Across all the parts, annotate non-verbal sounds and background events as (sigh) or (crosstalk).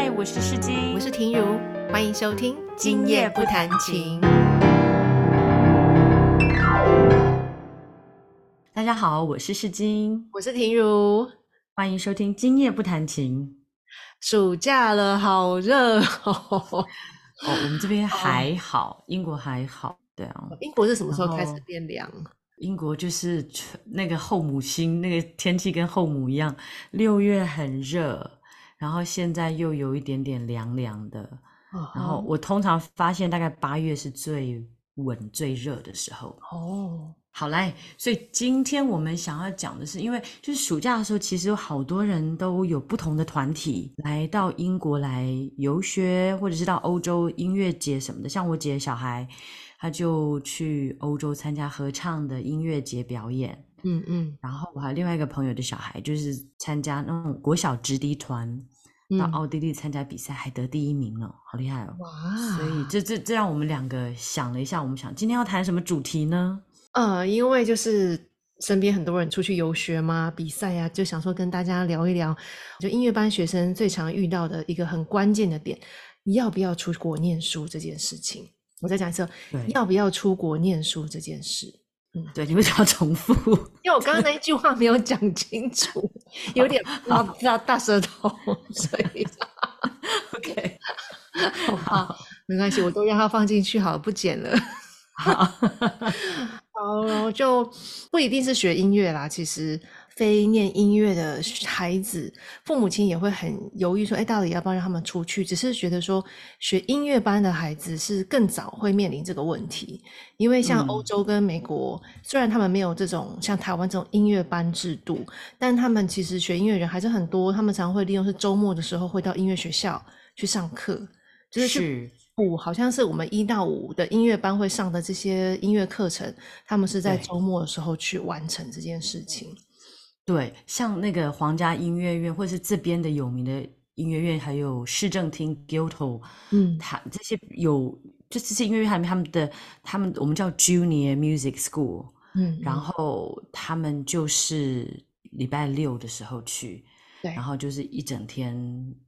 嗨，我是世金，我是婷如，欢迎收听《今夜不弹琴》。大家好，我是世金，我是婷如，欢迎收听《今夜不弹琴》。暑假了，好热哦！(laughs) 哦，我们这边还好，英国还好，对啊。英国是什么时候开始变凉？英国就是那个后母星，那个天气跟后母一样，六月很热，然后现在又有一点点凉凉的。然后我通常发现，大概八月是最稳、最热的时候。哦。好来，所以今天我们想要讲的是，因为就是暑假的时候，其实有好多人都有不同的团体来到英国来游学，或者是到欧洲音乐节什么的。像我姐小孩，他就去欧洲参加合唱的音乐节表演。嗯嗯。然后我还有另外一个朋友的小孩，就是参加那种国小直笛团到奥地利参加比赛，还得第一名呢，好厉害哦！哇！所以这这这让我们两个想了一下，我们想今天要谈什么主题呢？呃，因为就是身边很多人出去游学嘛，比赛呀，就想说跟大家聊一聊，就音乐班学生最常遇到的一个很关键的点，要不要出国念书这件事情。我再讲一次，要不要出国念书这件事。嗯，对，你为什么要重复？因为我刚刚那一句话没有讲清楚，有点大大舌头，所以 (laughs) OK，(laughs) 好，没关系，我都让它放进去好了，不剪了。好。(laughs) 好，就不一定是学音乐啦。其实非念音乐的孩子，父母亲也会很犹豫，说：“哎，到底要不要让他们出去？”只是觉得说，学音乐班的孩子是更早会面临这个问题，因为像欧洲跟美国，虽然他们没有这种像台湾这种音乐班制度，但他们其实学音乐人还是很多。他们常会利用是周末的时候，会到音乐学校去上课，就是去。五好像是我们一到五的音乐班会上的这些音乐课程，他们是在周末的时候去完成这件事情。对，像那个皇家音乐院，或者是这边的有名的音乐院，还有市政厅 Guildhall，嗯，他这些有就这些音乐院里面，他们的他们我们叫 Junior Music School，嗯，然后他们就是礼拜六的时候去，对，然后就是一整天，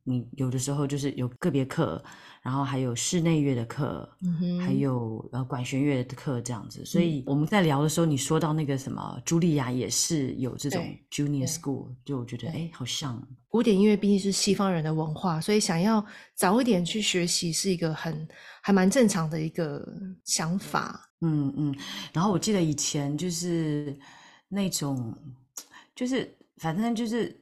你有的时候就是有个别课。然后还有室内乐的课，嗯还有呃管弦乐的课这样子，所以我们在聊的时候，你说到那个什么，茱莉亚也是有这种 junior school，就我觉得哎，好像。古典音乐毕竟是西方人的文化，所以想要早一点去学习是一个很还蛮正常的一个想法。嗯嗯，然后我记得以前就是那种，就是反正就是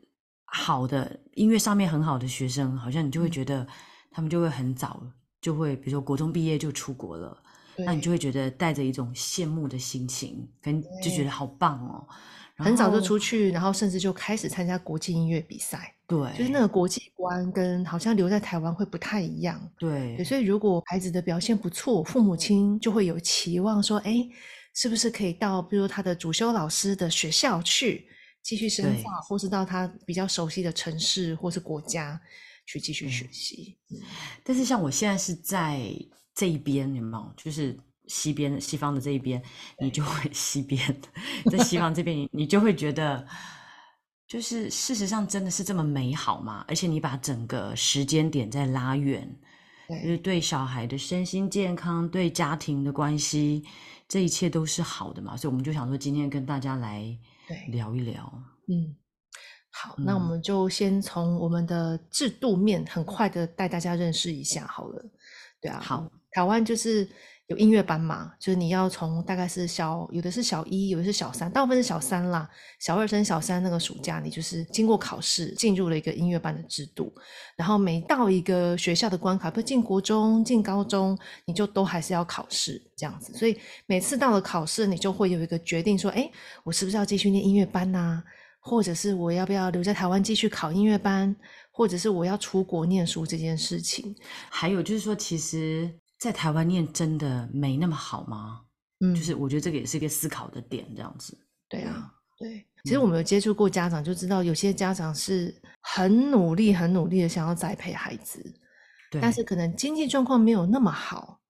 好的音乐上面很好的学生，好像你就会觉得。他们就会很早就会，比如说国中毕业就出国了，那你就会觉得带着一种羡慕的心情，跟就觉得好棒哦。很早就出去，然后甚至就开始参加国际音乐比赛。对，就是那个国际观跟好像留在台湾会不太一样。对，所以如果孩子的表现不错，父母亲就会有期望说，哎，是不是可以到比如他的主修老师的学校去继续深化，或是到他比较熟悉的城市或是国家。去继续学习，但是像我现在是在这一边，有没有？就是西边西方的这一边，你就会 (laughs) 西边在西方这边，你你就会觉得，就是事实上真的是这么美好吗？而且你把整个时间点在拉远，就是对小孩的身心健康、对家庭的关系，这一切都是好的嘛？所以我们就想说，今天跟大家来聊一聊，嗯。好，那我们就先从我们的制度面很快的带大家认识一下好了。对啊，好，台湾就是有音乐班嘛，就是你要从大概是小，有的是小一，有的是小三，大部分是小三啦。小二升小三那个暑假，你就是经过考试进入了一个音乐班的制度。然后每到一个学校的关卡，不进国中、进高中，你就都还是要考试这样子。所以每次到了考试，你就会有一个决定说，哎，我是不是要继续念音乐班呐？或者是我要不要留在台湾继续考音乐班，或者是我要出国念书这件事情，还有就是说，其实，在台湾念真的没那么好吗？嗯，就是我觉得这个也是一个思考的点，这样子。对啊，对。其实我们有接触过家长，就知道有些家长是很努力、很努力的想要栽培孩子，但是可能经济状况没有那么好。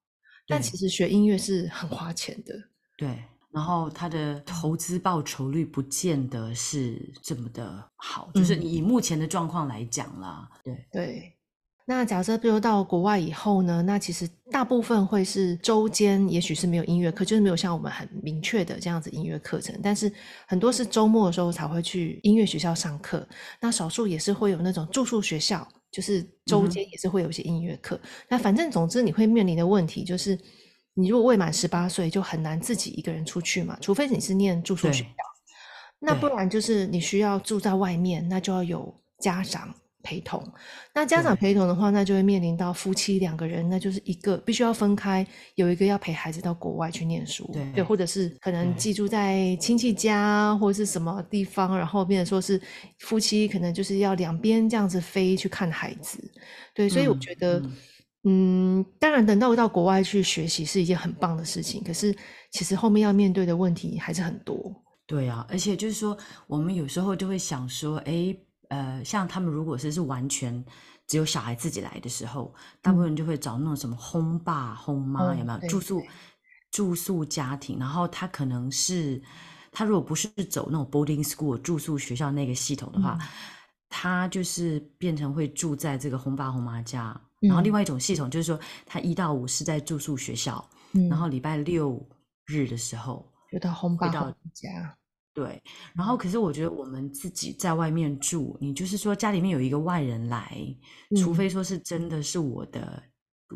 但其实学音乐是很花钱的。对。然后他的投资报酬率不见得是这么的好，就是以目前的状况来讲啦。对对，那假设比如到国外以后呢，那其实大部分会是周间，也许是没有音乐课，就是没有像我们很明确的这样子音乐课程。但是很多是周末的时候才会去音乐学校上课。那少数也是会有那种住宿学校，就是周间也是会有一些音乐课。那反正总之你会面临的问题就是，你如果未满十八岁，就很难自己一个人出去嘛，除非你是念住宿学校。那不然就是你需要住在外面，那就要有家长。陪同，那家长陪同的话，那就会面临到夫妻两个人，那就是一个必须要分开，有一个要陪孩子到国外去念书，对，或者是可能寄住在亲戚家或者是什么地方，然后变成说是夫妻可能就是要两边这样子飞去看孩子，对，所以我觉得，嗯，当然等到到国外去学习是一件很棒的事情，可是其实后面要面对的问题还是很多。对啊，而且就是说，我们有时候就会想说，哎。呃，像他们如果是是完全只有小孩自己来的时候，大部分人就会找那种什么轰爸轰妈，有没有住宿住宿家庭？然后他可能是他如果不是走那种 boarding school 住宿学校那个系统的话，他就是变成会住在这个轰爸轰妈家。然后另外一种系统就是说，他一到五是在住宿学校，然后礼拜六日的时候就到轰爸轰家。对，然后可是我觉得我们自己在外面住，你就是说家里面有一个外人来，除非说是真的是我的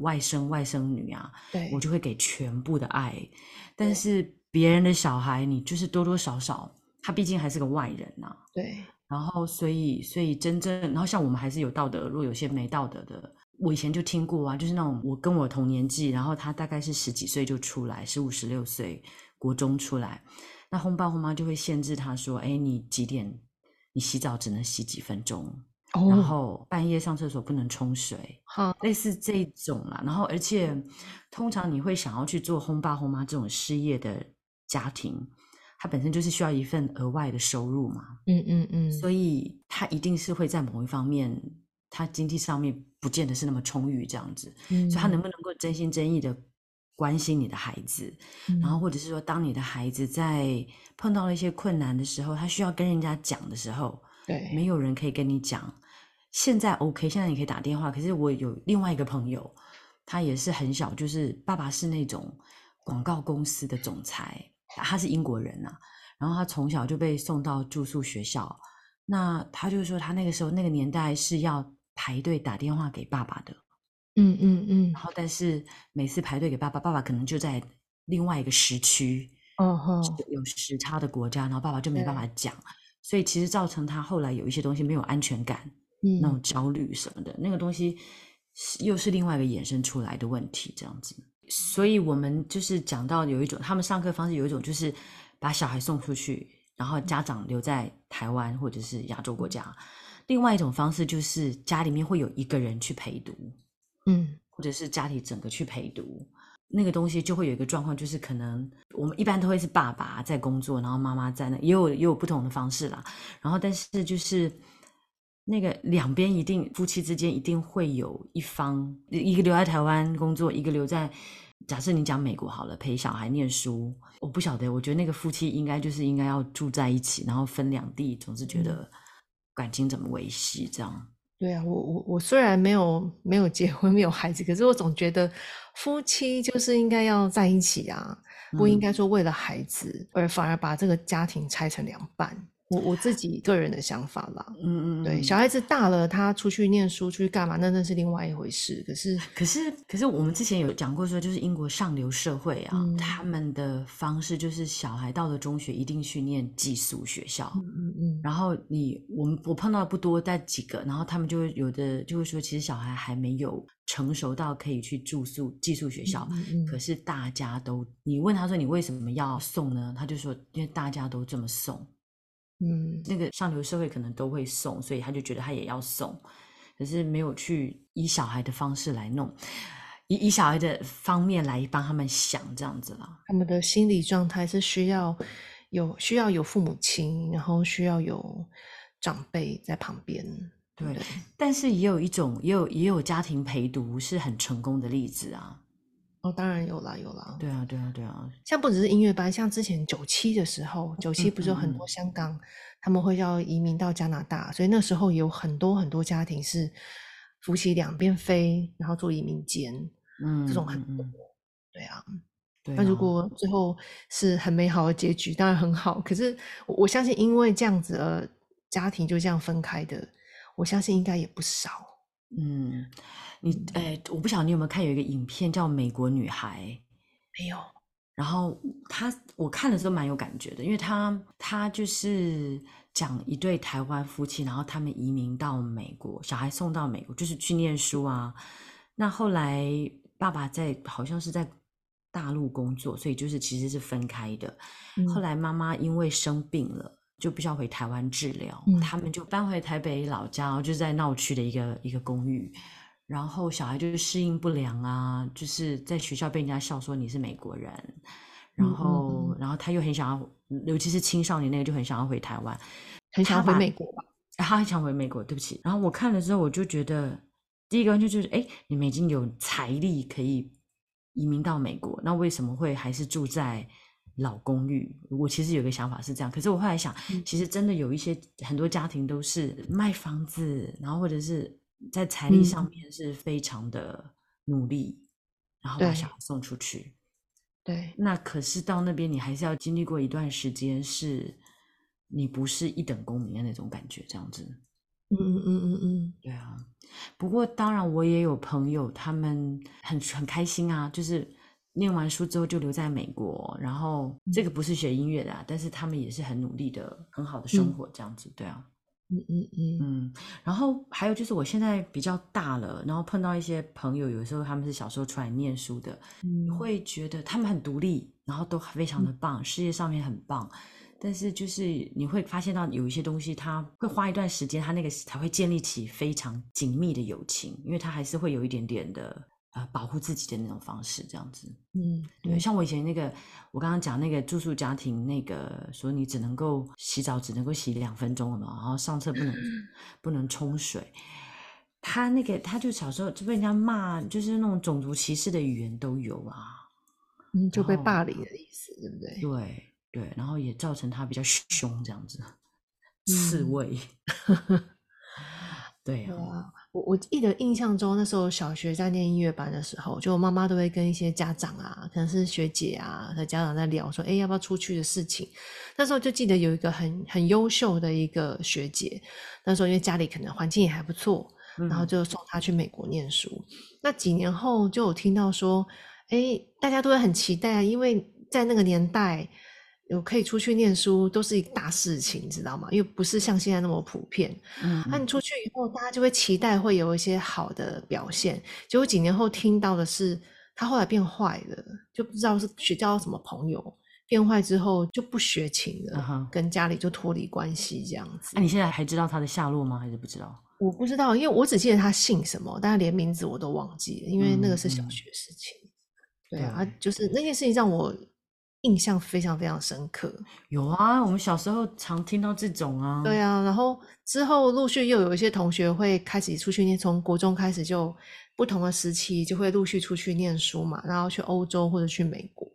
外甥外甥女啊，我就会给全部的爱。但是别人的小孩，你就是多多少少，他毕竟还是个外人呐。对，然后所以所以真正，然后像我们还是有道德，如果有些没道德的，我以前就听过啊，就是那种我跟我同年纪，然后他大概是十几岁就出来，十五十六岁国中出来。那轰爸轰妈就会限制他说：“哎，你几点？你洗澡只能洗几分钟，然后半夜上厕所不能冲水，好，类似这种啦。然后，而且通常你会想要去做轰爸轰妈这种失业的家庭，他本身就是需要一份额外的收入嘛。嗯嗯嗯，所以他一定是会在某一方面，他经济上面不见得是那么充裕这样子。所以，他能不能够真心真意的？”关心你的孩子，然后或者是说，当你的孩子在碰到了一些困难的时候，他需要跟人家讲的时候，对，没有人可以跟你讲。现在 OK，现在你可以打电话。可是我有另外一个朋友，他也是很小，就是爸爸是那种广告公司的总裁，他是英国人呐。然后他从小就被送到住宿学校，那他就说他那个时候那个年代是要排队打电话给爸爸的。嗯嗯嗯，然后但是每次排队给爸爸，爸爸可能就在另外一个时区，哦吼，有时差的国家，然后爸爸就没办法讲，所以其实造成他后来有一些东西没有安全感，嗯，那种焦虑什么的，那个东西又是另外一个衍生出来的问题，这样子。所以我们就是讲到有一种，他们上课方式有一种就是把小孩送出去，然后家长留在台湾或者是亚洲国家；另外一种方式就是家里面会有一个人去陪读。嗯，或者是家里整个去陪读，那个东西就会有一个状况，就是可能我们一般都会是爸爸在工作，然后妈妈在那，也有也有不同的方式啦。然后，但是就是那个两边一定夫妻之间一定会有一方一个留在台湾工作，一个留在假设你讲美国好了，陪小孩念书。我不晓得，我觉得那个夫妻应该就是应该要住在一起，然后分两地，总是觉得感情怎么维系这样。对啊，我我我虽然没有没有结婚，(laughs) 没有孩子，可是我总觉得夫妻就是应该要在一起啊，不应该说为了孩子而反而把这个家庭拆成两半。我我自己个人的想法啦，嗯嗯，对，小孩子大了，他出去念书，出去干嘛，那那是另外一回事。可是，(laughs) 可是，可是，我们之前有讲过说，就是英国上流社会啊，他们的方式就是小孩到了中学一定去念寄宿学校，嗯嗯嗯。然后你我们我碰到的不多，但几个，然后他们就会有的就会说，其实小孩还没有成熟到可以去住宿寄宿学校，可是大家都，你问他说你为什么要送呢？他就说因为大家都这么送。嗯，那个上流社会可能都会送，所以他就觉得他也要送，可是没有去以小孩的方式来弄，以以小孩的方面来帮他们想这样子啦。他们的心理状态是需要有需要有父母亲，然后需要有长辈在旁边。对，但是也有一种，也有也有家庭陪读是很成功的例子啊。哦，当然有啦，有啦。对啊，对啊，对啊。像不只是音乐班，像之前九七的时候，九七不是有很多香港他们会要移民到加拿大，所以那时候有很多很多家庭是夫妻两边飞，然后做移民监，嗯，这种很嗯多。嗯对啊，对那如啊果最后是很美好的结局，当然很好。可是我我相信，因为这样子而家庭就这样分开的，我相信应该也不少。嗯，你哎，我不晓得你有没有看有一个影片叫《美国女孩》，没有，然后他我看的时候蛮有感觉的，因为他他就是讲一对台湾夫妻，然后他们移民到美国，小孩送到美国，就是去念书啊。那后来爸爸在好像是在大陆工作，所以就是其实是分开的。后嗯来妈妈因为生病了，就必须要回台湾治疗，嗯他们就搬回台北老家，就在闹区的一个一个公寓。然后小孩就是适应不良啊，就是在学校被人家笑说你是美国人，然后嗯然后他又很想要，尤其是青少年那个就很想要回台湾，很想要回美国吧？他很想回美国，对不起。然后我看了之后，我就觉得第一个就就是，哎，你们已经有财力可以移民到美国，那为什么会还是住在老公寓？我其实有个想法是这样，可是我后来想，嗯其实真的有一些很多家庭都是卖房子，然后或者是在财力上嗯面是非常的努力，然后把小孩送出去。对，那可是到那边，你还是要经历过一段时间，是你不是一等公民的那种感觉，这样子。嗯嗯嗯嗯嗯，对啊，不过当然我也有朋友，他们很很开心啊，就是念完书之后就留在美国，然后这个不是学音乐的啊，但是他们也是很努力的，很好的生嗯活这样子。对啊，嗯嗯嗯。嗯，然后还有就是我现在比较大了，然后碰到一些朋友，有时候他们是小时候出来念书的，嗯，会觉得他们很独立，然后都非常的棒，事业上面很棒，但是就是你会发现到有一些东西，他会花一段时间，他那个才会建立起非常紧密的友情，因为他还是会有一点点的呃保护自己的那种方式，这样子。嗯对，像我以前那个，我刚刚讲那个住宿家庭，那个说你只能够洗澡只能够洗两分钟了嘛，然后上厕不能不能冲水。他那个他就小时候就被人家骂，就是那种种族歧视的语言都有啊。嗯，就被霸凌的意思，对不对？对对，然后也造成他比较凶这样子，刺嗯猬。对 (laughs) 对啊，啊，我我记得印象中那时候小学在念音乐班的时候，就我妈妈都会跟一些家长啊，可能是学姐啊的家长在聊说，哎，要不要出去的事情。那时候就记得有一个很很优秀的一个学姐，那时候因为家里可能环境也还不错，然后嗯就送她去美国念书。那几年后就有听到说，哎，大家都会很期待啊，因为在那个年代。有可以出去念书都是一个大事情，你知道吗？因为不是像现在那么普遍。嗯那你出去以后，大家就会期待会有一些好的表现。结果几年后听到的是，他后来变坏了，就不知道是学交什么朋友，变坏之后就不学琴了跟家里就脱离关系这样子那、。你现在还知道他的下落吗？还是不知道？我不知道，因为我只记得他姓什么，但是连名字我都忘记了，因为那个是小学事情。对啊，就是那件事情让我印象非常非常深刻。有啊，我们小时候常听到这种啊。对啊，然后之后陆续又有一些同学会开始出去念，从国中开始就不同的时期就会陆续出去念书嘛，然后去欧洲或者去美国，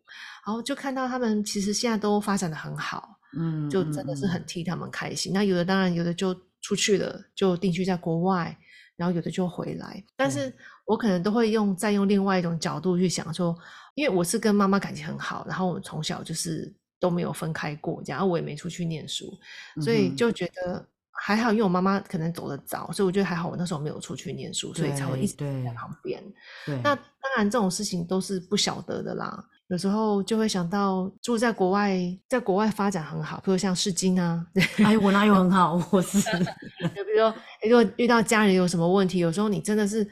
然后就看到他们其实现在都发展的很好，嗯，就真的是嗯很替他们开心。那有的当然有的就出去了，就定居在国外，然后有的就回来，但对是我可能都会用再用另外一种角度去想说，因为我是跟妈妈感情很好，然后我们从小就是都没有分开过，这样，然后我也没出去念书，所以就觉得还好，因为我妈妈可能走得早，所以我觉得还好，我那时候没有出去念书，所以才会一直对在旁边。对，那当然，这种事情都是不晓得的啦。有时候就会想到住在国外，在国外发展很好，比如像世金啊，(laughs) 哎，我哪有很好？我是就比如说，如果遇到家人有什么问题，有时候你真的是，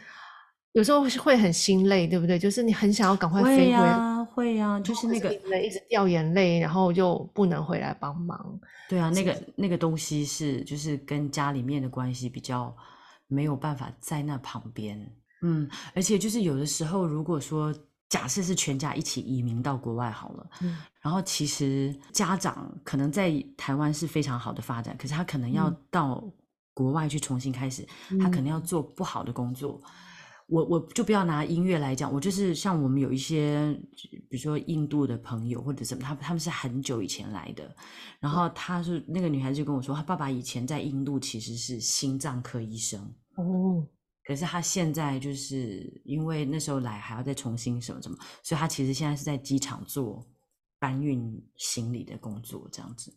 有时候会很心累，对不对？就是你很想要赶快飞回来，呀，会呀，就是那个一直一直掉眼泪，然后就不能回来帮忙。对啊，那个那个东西是就是跟家里面的关系比较没有办法在那旁边，嗯，而且就是有的时候，如果说假设是全家一起移民到国外好了，嗯然后其实家长可能在台湾是非常好的发展，可是他可能要嗯到国外去重新开始，他可能要做不好的工作。我我就不要拿音乐来讲，我就是像我们有一些，比如说印度的朋友或者什么，他他们是很久以前来的，然后他是那个女孩子就跟我说，她爸爸以前在印度其实是心脏科医生，哦，可是他现在就是因为那时候来还要再重新什么什么，所以他其实现在是在机场做搬运行李的工作，这样子。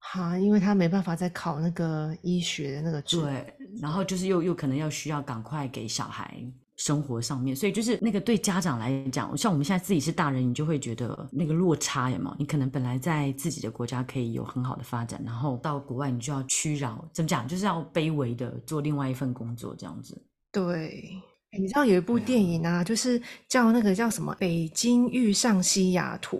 哈，因为他没办法再考那个医学的那个证，对，然后就是又又可能要需要赶快给小孩生活上面，所以就是那个对家长来讲，像我们现在自己是大人，你就会觉得那个落差有没有？你可能本来在自己的国家可以有很好的发展，然后到国外你就要屈饶，怎么讲？就是要卑微的做另外一份工作这样子。对。你知道有一部电影啊，就是叫那个叫什么《北京遇上西雅图》，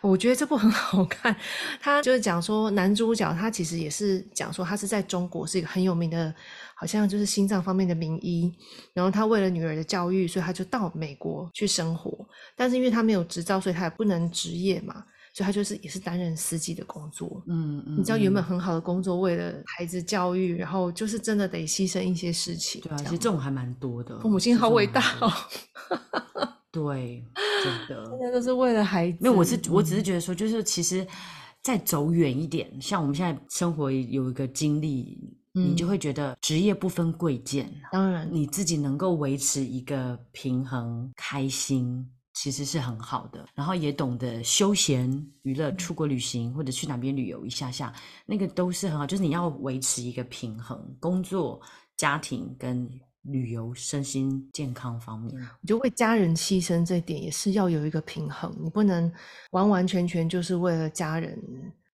我觉得这部很 (laughs) 好看。他就是讲说，男主角他其实也是讲说，他是在中国是一个很有名的，好像就是心脏方面的名医。然后他为了女儿的教育，所以他就到美国去生活。但是因为他没有执照，所以他也不能执业嘛。所以他就是也是担任司机的工作，嗯嗯，你知道原本很好的工作，为了孩子教育，然后就是真的得牺牲一些事情。对啊，其实这种还蛮多的。父母亲好伟大哦。对，真的，大家都是为了孩子。没有，我是我只是觉得说，就是其实再走远一点，像我们现在生活有一个经历，你就会觉得职业不分贵贱，当然你自己能够维持一个平衡、开心。其实是很好的，然后也懂得休闲娱乐、出国旅行或者去哪边旅游一下下，那个都是很好。就是你要维持一个平衡，工作、家庭跟旅游、身心健康方面，我觉得为家人牺牲这点也是要有一个平衡。你不能完完全全就是为了家人，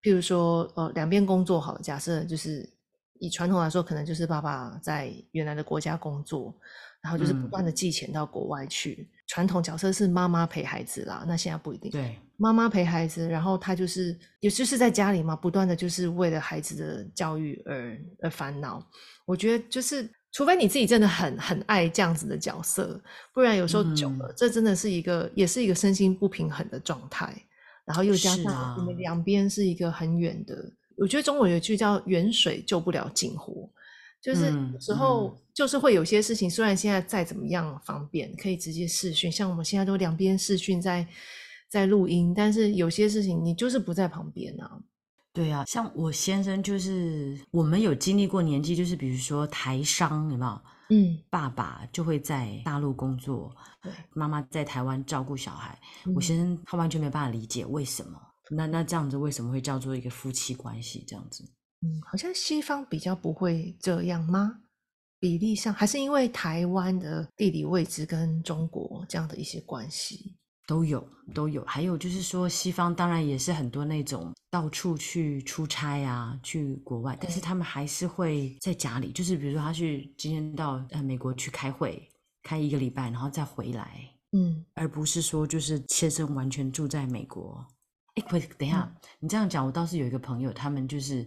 譬如说，呃，两边工作好，假设就是以传统来说，可能就是爸爸在原来的国家工作。然后就是不断的寄钱到国外去，传统角色是妈妈陪孩子啦，那现在不一定。对，妈妈陪孩子，然后她就是，也就是在家里嘛，不断的就是为了孩子的教育而而烦恼。我觉得就是，除非你自己真的很很爱这样子的角色，不然有时候久了，这真的是一个，也是一个身心不平衡的状态。然后又加上你们两边是一个很远的，我觉得中文有句叫“远水救不了近火”。就是有时候就是会有些事情，虽然现在再怎么样方便，可以直接视讯，像我们现在都两边视讯在在录音，但是有些事情你就是不在旁边啊。对啊，像我先生就是我们有经历过年纪，就是比如说台商有没有？嗯，爸爸就会在大陆工作，对，妈妈在台湾照顾小孩。我先生他完全没办法理解为什么，那那这样子为什么会叫做一个夫妻关系这样子？嗯，好像西方比较不会这样吗？比例上还是因为台湾的地理位置跟中国这样的一些关系都有都有。还有就是说，西方当然也是很多那种到处去出差啊，去国外，但是他们还是会在家里，就是比如说他去今天到呃美国去开会，开一个礼拜，然后再回来，嗯，而不是说就是切身完全住在美国。哎，不，等一下，你这样讲，我倒是有一个朋友，他们就是。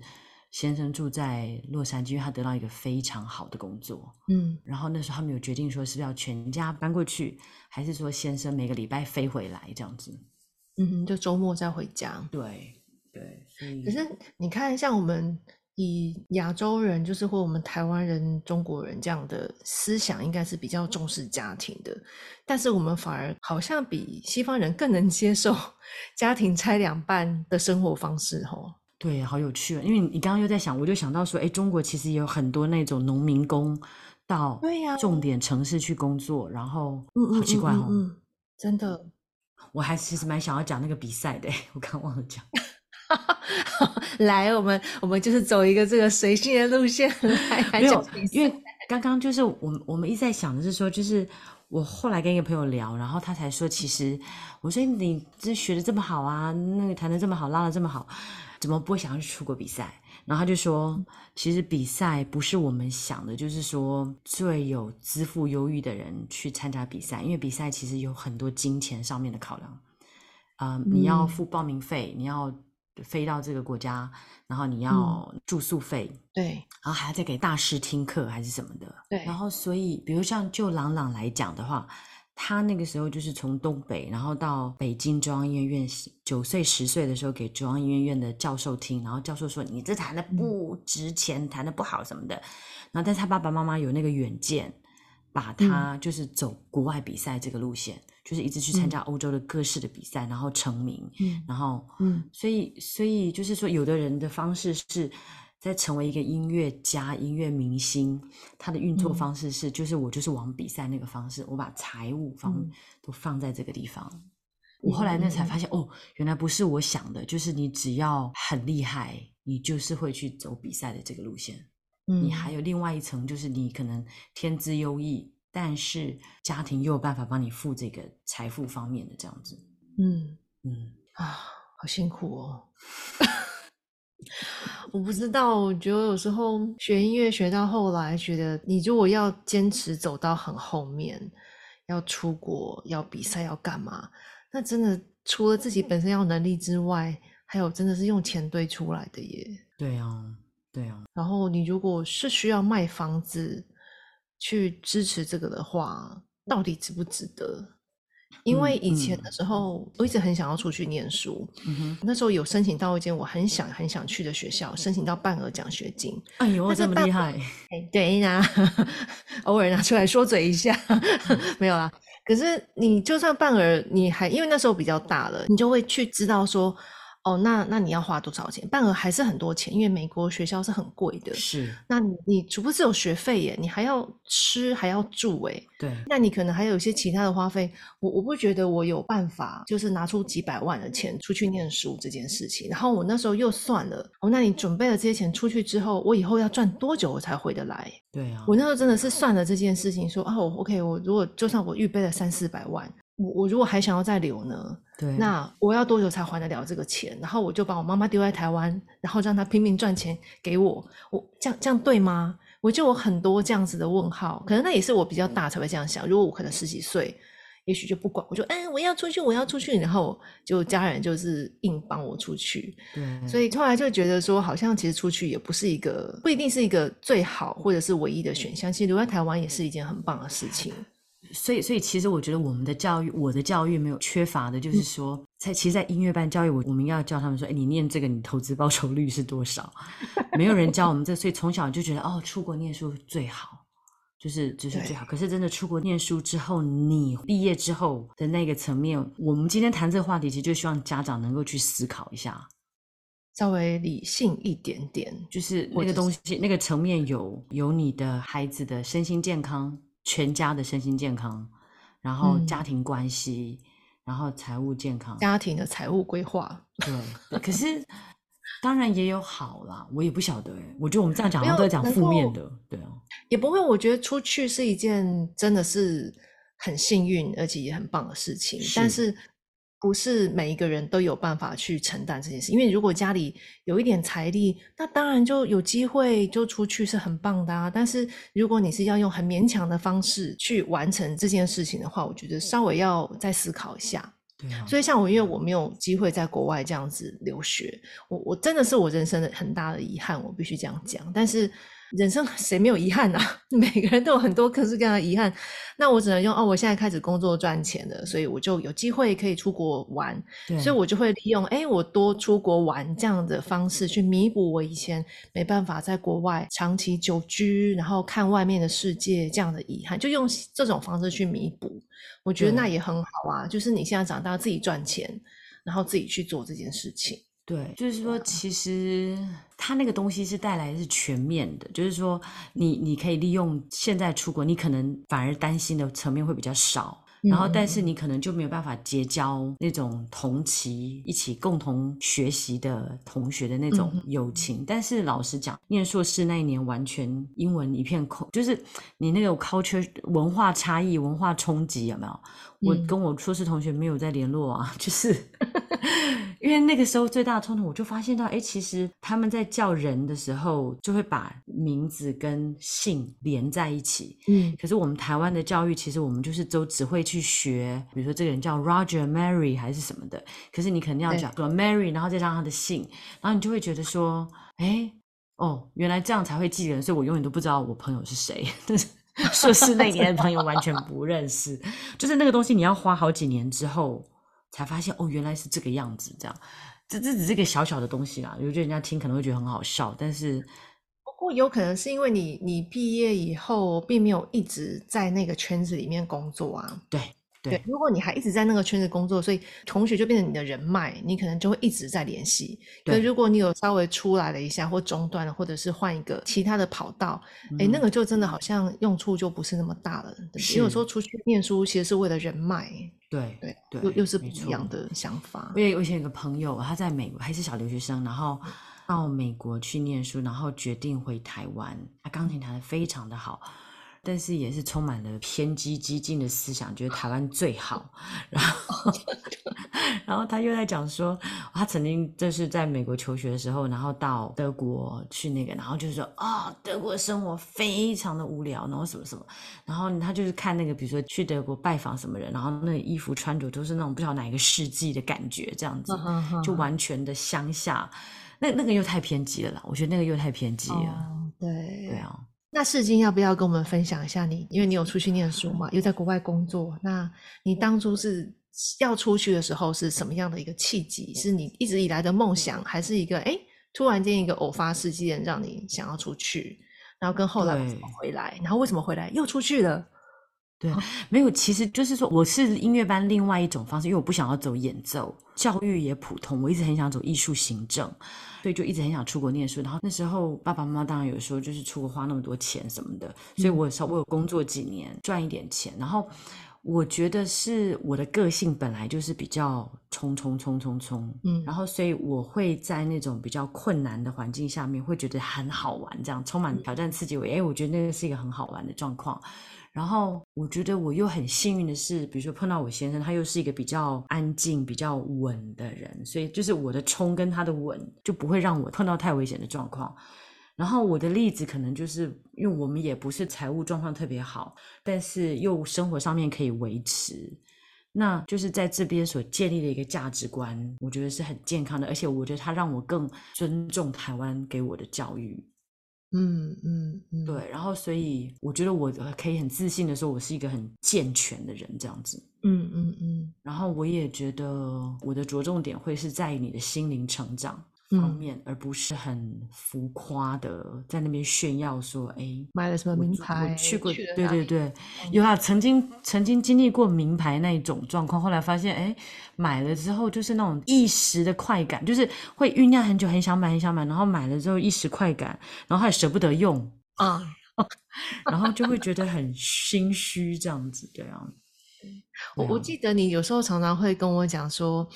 先生住在洛杉矶，因为他得到一个非常好的工作。嗯，然后那时候他们有决定说，是不是要全家搬过去，还是说先生每个礼拜飞回来这样子？嗯，就周末再回家。对对，可是你看，像我们以亚洲人，就是或我们台湾人、中国人这样的思想，应该是比较重视家庭的，但是我们反而好像比西方人更能接受 (laughs) 家庭拆两半的生活方式，吼。对，好有趣啊！因为你刚刚又在想，我就想到说，哎，中国其实也有很多那种农民工到对呀重点城市去工作，然后好奇怪哦，真的，(laughs) 我还其实蛮想要讲那个比赛的，(laughs) 我刚忘了讲。(laughs) 来，我们我们就是走一个这个随性的路线来，没有，因为刚刚就是我们我们一直在想的是说，就是我后来跟一个朋友聊，然后他才说，其实我说你这学的这么好啊，那个弹的这么好，拉的这么好。怎么不会想要去出国比赛？然后他就说，其实比赛不是我们想的，就是说最有资富优裕的人去参加比赛，因为比赛其实有很多金钱上面的考量。啊，你要付报名费，你要飞到这个国家，然后你要住宿费，对，然后还要再给大师听课还是什么的，对。然后所以，比如像就朗朗来讲的话。他那个时候就是从东北，然后到北京中央音乐院，九岁十岁的时候给中央音乐院的教授听，然后教授说你这弹的不值钱，弹的不好什么的。然后，但是他爸爸妈妈有那个远见，把他就是走国外比赛这个路线，就是一直去参加欧洲的各式的比赛，然后成名。嗯，然后嗯，所以所以就是说，有的人的方式是在成为一个音乐家、音乐明星，他的运作方式是，就是我就是往比赛那个方式，我把财务方都放在这个地方。我后来那才发现，哦，原来不是我想的，就是你只要很厉害，你就是会去走比赛的这个路线。嗯，你还有另外一层，就是你可能天资优异，但是家庭又有办法帮你付这个财富方面的这样子。嗯嗯啊，好辛苦哦。我不知道，我觉得有时候学音乐学到后来，觉得你如果要坚持走到很后面，要出国、要比赛、要干嘛，那真的除了自己本身要能力之外，还有真的是用钱堆出来的耶。对啊，对啊。然后你如果是需要卖房子去支持这个的话，到底值不值得？因为以前的时候，我一直很想要出去念书。那时候有申请到一间我很想很想去的学校，申请到半额奖学金。哎呦，这么厉害！对呀，(laughs) 偶尔拿出来说嘴一下，(laughs) 没有啦。可是你就算半额，你还因为那时候比较大了，你就会去知道说。哦，那那你要花多少钱？半额还是很多钱，因为美国学校是很贵的。是，那你你除不是有学费耶，你还要吃还要住哎。对，那你可能还有一些其他的花费。我我不觉得我有办法，就是拿出几百万的钱出去念书这件事情。然后我那时候又算了，哦，那你准备了这些钱出去之后，我以后要赚多久我才回得来？对啊，我那时候真的是算了这件事情，说哦，OK，我如果就算我预备了三四百万。我我如果还想要再留呢？对，那我要多久才还得了这个钱？然后我就把我妈妈丢在台湾，然后让她拼命赚钱给我。我这样这样对吗？我就有很多这样子的问号。可能那也是我比较大才会这样想。如果我可能十几岁，也许就不管，我就哎我要出去，我要出去，然后就家人就是硬帮我出去。对，所以后来就觉得说，好像其实出去也不是一个不一定是一个最好或者是唯一的选项。其实留在台湾也是一件很棒的事情。所以，所以其实我觉得我们的教育，我的教育没有缺乏的，就是说，在其实，在音乐班教育，我我们要教他们说，哎，你念这个，你投资报酬率是多少？(laughs) 没有人教我们这，所以从小就觉得，哦，出国念书最好，就是就是最好。可是真的出国念书之后，你毕业之后的那个层面，我们今天谈这个话题，其实就希望家长能够去思考一下，稍微理性一点点，就是那个东西，那个层面有有你的孩子的身心健康。全家的身心健康，然后家庭关系，然后财务健康，家庭的财务规划。对，可是当然也有好啦，我也不晓得哎。我觉得我们这样讲都在讲负面的，对啊，也不会。我觉得出去是一件真的是很幸运，而且也很棒的事情，但是。不是每一个人都有办法去承担这件事，因为如果家里有一点财力，那当然就有机会就出去是很棒的啊。但是如果你是要用很勉强的方式去完成这件事情的话，我觉得稍微要再思考一下。对啊。所以像我，因为我没有机会在国外这样子留学，我我真的是我人生的很大的遗憾，我必须这样讲。但是。人生谁没有遗憾啊？(laughs) 每个人都有很多各式各样的遗憾。那我只能用哦，我现在开始工作赚钱了，所以我就有机会可以出国玩。所以我就会利用哎，我多出国玩这样的方式去弥补我以前没办法在国外长期久居，然后看外面的世界这样的遗憾，就用这种方式去弥补。我觉得那也很好啊，就是你现在长大自己赚钱，然后自己去做这件事情。对，就是说，其实它那个东西是带来是全面的，就是说，你你可以利用现在出国，你可能反而担心的层面会比较少。然后，但是你可能就没有办法结交那种同期一起共同学习的同学的那种友情。但是老实讲，念硕士那一年完全英文一片空，就是你那个 culture 文化差异、文化冲击有没有？我跟我硕士同学没有在联络啊，(laughs) 就是因为那个时候最大的冲突，我就发现到，哎，其实他们在叫人的时候就会把名字跟姓连在一起。嗯，可是我们台湾的教育，其实我们就是都只会去学，比如说这个人叫 Roger Mary 还是什么的。可是你肯定要讲说 Mary，然后再加上他的姓，然后你就会觉得说，哎，哦，原来这样才会记人，所以我永远都不知道我朋友是谁。但 (laughs) 是 (laughs) 硕士那年的朋友完全不认识，就是那个东西你要花好几年之后才发现，哦，原来是这个样子。这样，这这只是个小小的东西啦，有觉得人家听可能会觉得很好笑，但是。或有可能是因为你你毕业以后并没有一直在那个圈子里面工作啊。对，对，如果你还一直在那个圈子工作，所以同学就变成你的人脉，你可能就会一直在联系。对，如果你有稍微出来了一下，或中断了，或者是换一个其他的跑道，哎，那个就真的好像用处就不是那么大了。因为说出去念书其实是为了人脉。对对对，又又是不一样的想法。因为我以前有个朋友，他在美国还是小留学生，然后到美国去念书，然后决定回台湾。他钢琴弹的非常的好。但是也是充满了偏激激进的思想，觉得台湾最好。然后，(laughs) 然后他又在讲说，他曾经就是在美国求学的时候，然后到德国去那个，然后就是说啊，德国生活非常的无聊，然后什么什么。然后他就是看那个，比如说去德国拜访什么人，然后那个衣服穿着都是那种不知道哪一个世纪的感觉，这样子，就完全的乡下。那那个又太偏激了啦，我觉得那个又太偏激了。对，对啊。那世金要不要跟我们分享一下你？因为你有出去念书嘛，又在国外工作。那你当初是要出去的时候是什么样的一个契机？是你一直以来的梦想，还是一个哎突然间一个偶发事件让你想要出去？然后跟后来怎么回来？然后为什么回来又出去了？对，没有，其实就是说我是音乐班另外一种方式，因为我不想要走演奏，教育也普通，我一直很想走艺术行政。所以就一直很想出国念书，然后那时候爸爸妈妈当然有时候，就是出国花那么多钱什么的，所以我稍微有工作几年赚一点钱，然后我觉得是我的个性本来就是比较冲冲冲冲冲，嗯，然后所以我会在那种比较困难的环境下面会觉得很好玩，这样充满挑战刺激，我哎，我觉得那个是一个很好玩的状况。然后我觉得我又很幸运的是，比如说碰到我先生，他又是一个比较安静、比较稳的人，所以就是我的冲跟他的稳就不会让我碰到太危险的状况。然后我的例子可能就是因为我们也不是财务状况特别好，但是又生活上面可以维持，那就是在这边所建立的一个价值观，我觉得是很健康的，而且我觉得他让我更尊重台湾给我的教育。嗯嗯嗯，对，然后所以我觉得我可以很自信的说，我是一个很健全的人，这样子。嗯嗯嗯，然后我也觉得我的着重点会是在于你的心灵成长。方面，而不是很浮夸的在那边炫耀说：“哎，买了什么名牌？我去过，对对对，有啊，曾经曾经经历过名牌那一种状况，后来发现，哎，买了之后就是那种一时的快感，就是会酝酿很久，很想买，很想买，然后买了之后一时快感，然后还舍不得用啊，然后就会觉得很心虚，这样子，对啊。(laughs) 我我记得你有时候常常会跟我讲说。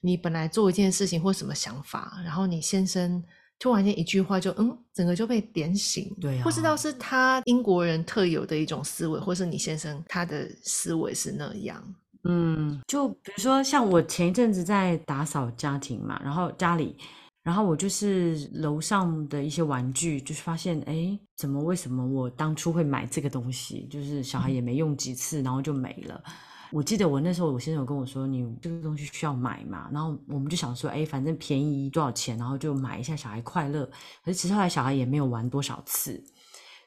你本来做一件事情或什么想法，然后你先生突然间一句话就嗯，整个就被点醒。对啊，不知道是他英国人特有的一种思维，或是你先生他的思维是那样。嗯，就比如说像我前一阵子在打扫家庭嘛，然后家里，然后我就是楼上的一些玩具，就是发现哎，怎么为什么我当初会买这个东西，就是小孩也没用几次，然后就没了。我记得我那时候，我先生有跟我说：“你这个东西需要买嘛？”然后我们就想说：“哎，反正便宜多少钱，然后就买一下，小孩快乐。”可是其实后来小孩也没有玩多少次，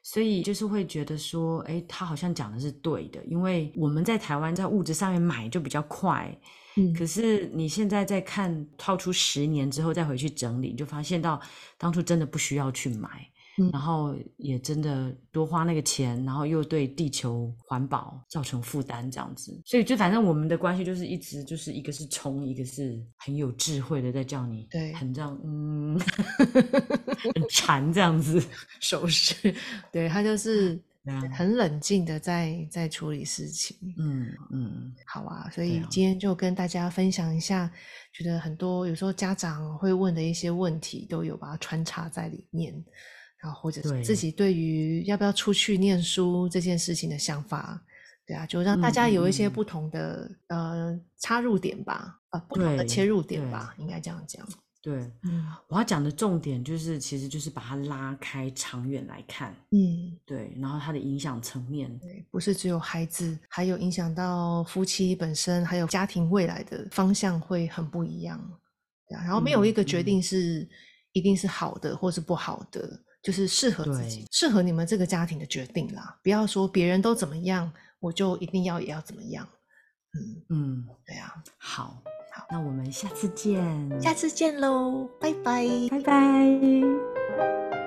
所以就是会觉得说：“哎，他好像讲的是对的，因为我们在台湾在物质上面买就比较快。嗯，可是你现在在看，掏出十年之后再回去整理，就发现到当初真的不需要去买。”然后也真的多花那个钱，然后又对地球环保造成负担，这样子，所以就反正我们的关系就是一直就是一个是冲，一个是很有智慧的在叫你，对，很这样，嗯，(laughs) 很馋这样子。(laughs) 手势，对他就是很冷静的在在处理事情，嗯嗯，好啊，所以今天就跟大家分享一下，觉得很多有时候家长会问的一些问题，都有把它穿插在里面。然后或者是自己对于要不要出去念书这件事情的想法，对啊，就让大家有一些不同的呃插入点吧，啊，不同的切入点吧，应该这样讲。对，嗯，我要讲的重点就是，其实就是把它拉开长远来看，嗯，对，然后它的影响层面，对，不是只有孩子，还有影响到夫妻本身，还有家庭未来的方向会很不一样，对啊，然后没有一个决定是一定是好的或是不好的。就是适合自己、适合你们这个家庭的决定啦，不要说别人都怎么样，我就一定要也要怎么样。嗯嗯，对啊，好，好，那我们下次见，下次见喽，拜拜，拜拜。